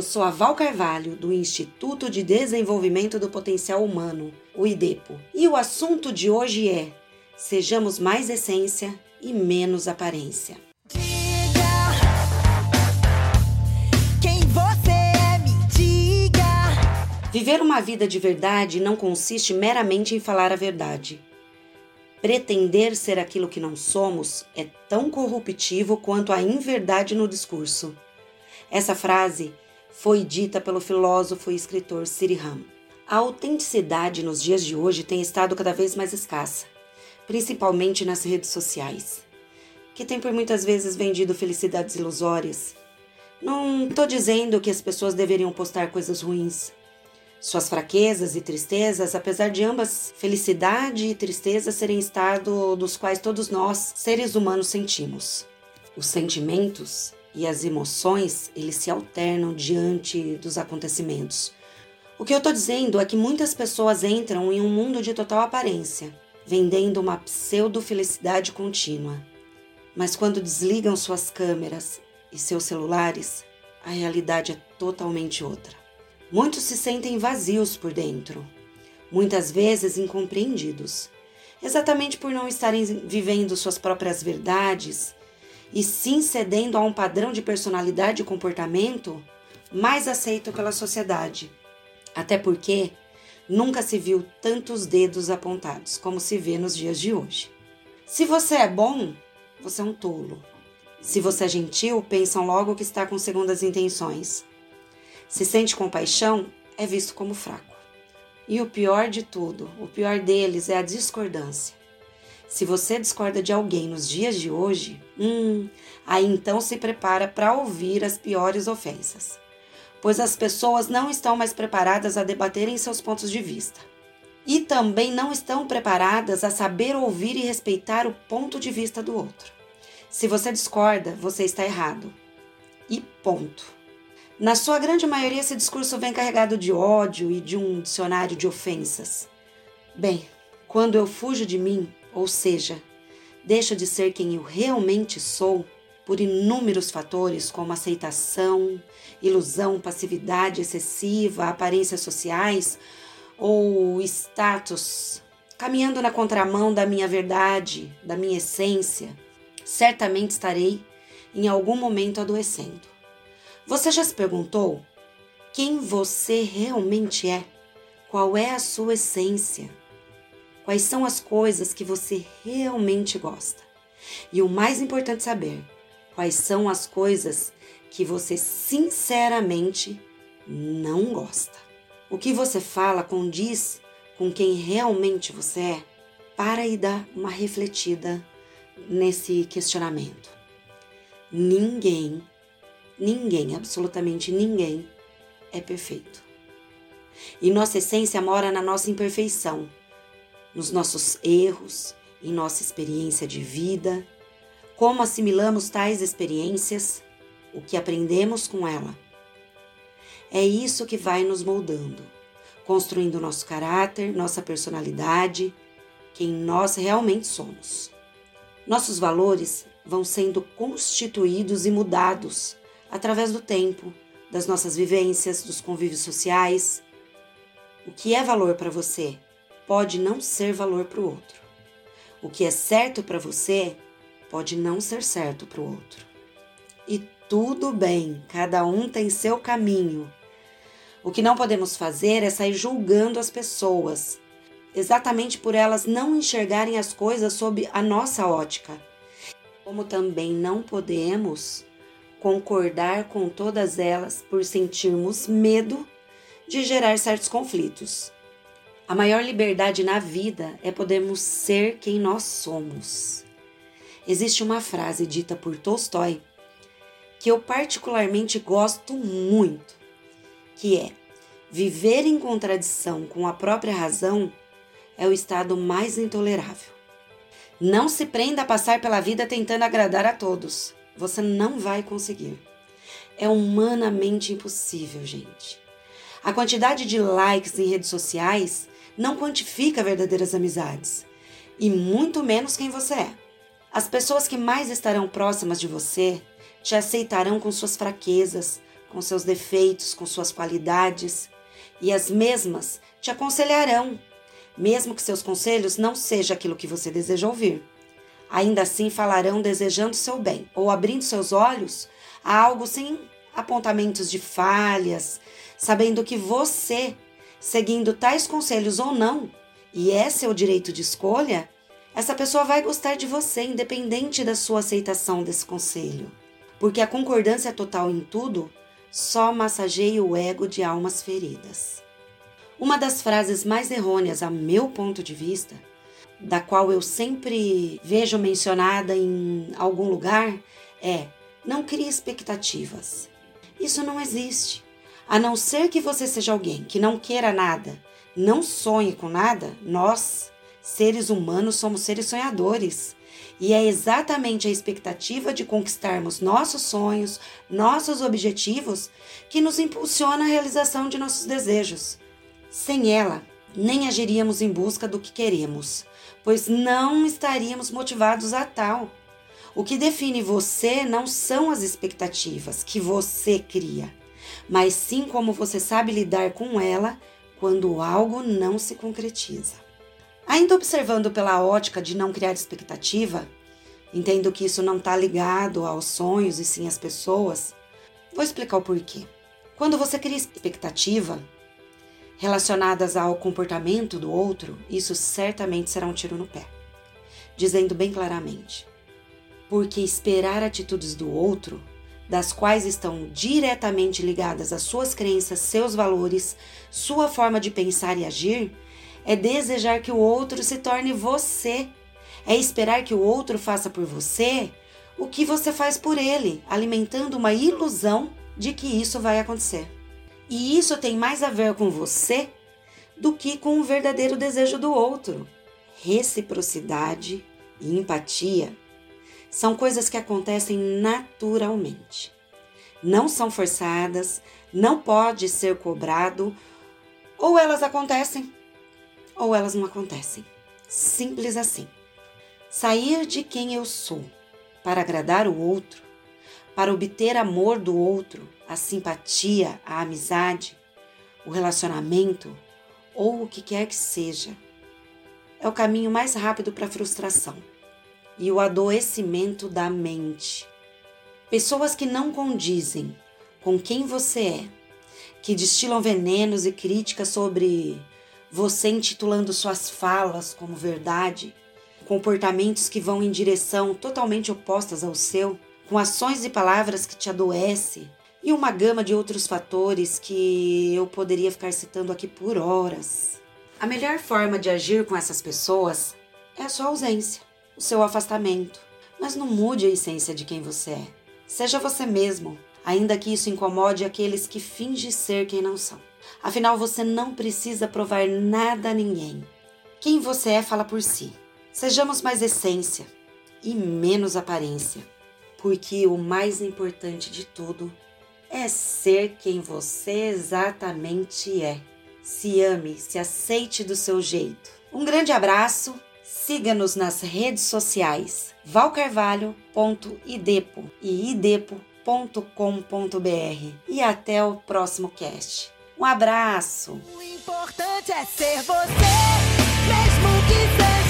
eu sou a Val Carvalho, do Instituto de Desenvolvimento do Potencial Humano, o IDEPO. E o assunto de hoje é: sejamos mais essência e menos aparência. Viver uma vida de verdade não consiste meramente em falar a verdade. Pretender ser aquilo que não somos é tão corruptivo quanto a inverdade no discurso. Essa frase foi dita pelo filósofo e escritor Siriham. A autenticidade nos dias de hoje tem estado cada vez mais escassa, principalmente nas redes sociais, que tem por muitas vezes vendido felicidades ilusórias. Não estou dizendo que as pessoas deveriam postar coisas ruins, suas fraquezas e tristezas, apesar de ambas felicidade e tristeza serem estado dos quais todos nós, seres humanos, sentimos. Os sentimentos e as emoções, eles se alternam diante dos acontecimentos. O que eu estou dizendo é que muitas pessoas entram em um mundo de total aparência, vendendo uma pseudo-felicidade contínua. Mas quando desligam suas câmeras e seus celulares, a realidade é totalmente outra. Muitos se sentem vazios por dentro, muitas vezes incompreendidos, exatamente por não estarem vivendo suas próprias verdades e sim cedendo a um padrão de personalidade e comportamento mais aceito pela sociedade. Até porque nunca se viu tantos dedos apontados como se vê nos dias de hoje. Se você é bom, você é um tolo. Se você é gentil, pensam logo que está com segundas intenções. Se sente compaixão, é visto como fraco. E o pior de tudo, o pior deles é a discordância. Se você discorda de alguém nos dias de hoje, hum, aí então se prepara para ouvir as piores ofensas, pois as pessoas não estão mais preparadas a debaterem seus pontos de vista. E também não estão preparadas a saber ouvir e respeitar o ponto de vista do outro. Se você discorda, você está errado. E ponto. Na sua grande maioria, esse discurso vem carregado de ódio e de um dicionário de ofensas. Bem, quando eu fujo de mim, ou seja, deixo de ser quem eu realmente sou, por inúmeros fatores como aceitação, ilusão, passividade excessiva, aparências sociais ou status, caminhando na contramão da minha verdade, da minha essência, certamente estarei em algum momento adoecendo. Você já se perguntou quem você realmente é? Qual é a sua essência? Quais são as coisas que você realmente gosta? E o mais importante saber, quais são as coisas que você sinceramente não gosta? O que você fala condiz com quem realmente você é? Para e dá uma refletida nesse questionamento. Ninguém Ninguém, absolutamente ninguém, é perfeito. E nossa essência mora na nossa imperfeição, nos nossos erros, em nossa experiência de vida, como assimilamos tais experiências, o que aprendemos com ela. É isso que vai nos moldando, construindo nosso caráter, nossa personalidade, quem nós realmente somos. Nossos valores vão sendo constituídos e mudados através do tempo, das nossas vivências, dos convívios sociais. O que é valor para você pode não ser valor para o outro. O que é certo para você pode não ser certo para o outro. E tudo bem, cada um tem seu caminho. O que não podemos fazer é sair julgando as pessoas, exatamente por elas não enxergarem as coisas sob a nossa ótica. Como também não podemos concordar com todas elas por sentirmos medo de gerar certos conflitos. A maior liberdade na vida é podermos ser quem nós somos. Existe uma frase dita por Tolstói que eu particularmente gosto muito, que é: viver em contradição com a própria razão é o estado mais intolerável. Não se prenda a passar pela vida tentando agradar a todos. Você não vai conseguir. É humanamente impossível, gente. A quantidade de likes em redes sociais não quantifica verdadeiras amizades e muito menos quem você é. As pessoas que mais estarão próximas de você te aceitarão com suas fraquezas, com seus defeitos, com suas qualidades, e as mesmas te aconselharão, mesmo que seus conselhos não sejam aquilo que você deseja ouvir. Ainda assim falarão desejando seu bem, ou abrindo seus olhos a algo sem apontamentos de falhas, sabendo que você, seguindo tais conselhos ou não, e é seu direito de escolha, essa pessoa vai gostar de você, independente da sua aceitação desse conselho. Porque a concordância total em tudo só massageia o ego de almas feridas. Uma das frases mais errôneas, a meu ponto de vista, da qual eu sempre vejo mencionada em algum lugar, é: não crie expectativas. Isso não existe. A não ser que você seja alguém que não queira nada, não sonhe com nada, nós, seres humanos, somos seres sonhadores. E é exatamente a expectativa de conquistarmos nossos sonhos, nossos objetivos, que nos impulsiona a realização de nossos desejos. Sem ela, nem agiríamos em busca do que queremos, pois não estaríamos motivados a tal. O que define você não são as expectativas que você cria, mas sim como você sabe lidar com ela quando algo não se concretiza. Ainda observando pela ótica de não criar expectativa, entendo que isso não está ligado aos sonhos e sim às pessoas. Vou explicar o porquê. Quando você cria expectativa relacionadas ao comportamento do outro, isso certamente será um tiro no pé. Dizendo bem claramente, porque esperar atitudes do outro, das quais estão diretamente ligadas às suas crenças, seus valores, sua forma de pensar e agir, é desejar que o outro se torne você. É esperar que o outro faça por você o que você faz por ele, alimentando uma ilusão de que isso vai acontecer. E isso tem mais a ver com você do que com o verdadeiro desejo do outro. Reciprocidade e empatia são coisas que acontecem naturalmente. Não são forçadas, não pode ser cobrado, ou elas acontecem ou elas não acontecem. Simples assim. Sair de quem eu sou para agradar o outro, para obter amor do outro, a simpatia, a amizade, o relacionamento ou o que quer que seja, é o caminho mais rápido para a frustração e o adoecimento da mente. Pessoas que não condizem com quem você é, que destilam venenos e críticas sobre você intitulando suas falas como verdade, comportamentos que vão em direção totalmente opostas ao seu, com ações e palavras que te adoecem e uma gama de outros fatores que eu poderia ficar citando aqui por horas. A melhor forma de agir com essas pessoas é a sua ausência, o seu afastamento. Mas não mude a essência de quem você é. Seja você mesmo, ainda que isso incomode aqueles que fingem ser quem não são. Afinal, você não precisa provar nada a ninguém. Quem você é fala por si. Sejamos mais essência e menos aparência, porque o mais importante de tudo é ser quem você exatamente é. Se ame, se aceite do seu jeito. Um grande abraço, Siga-nos nas redes sociais valcarvalho.idepo e idepo.com.br e até o próximo cast. Um abraço! O importante é ser você, mesmo que seja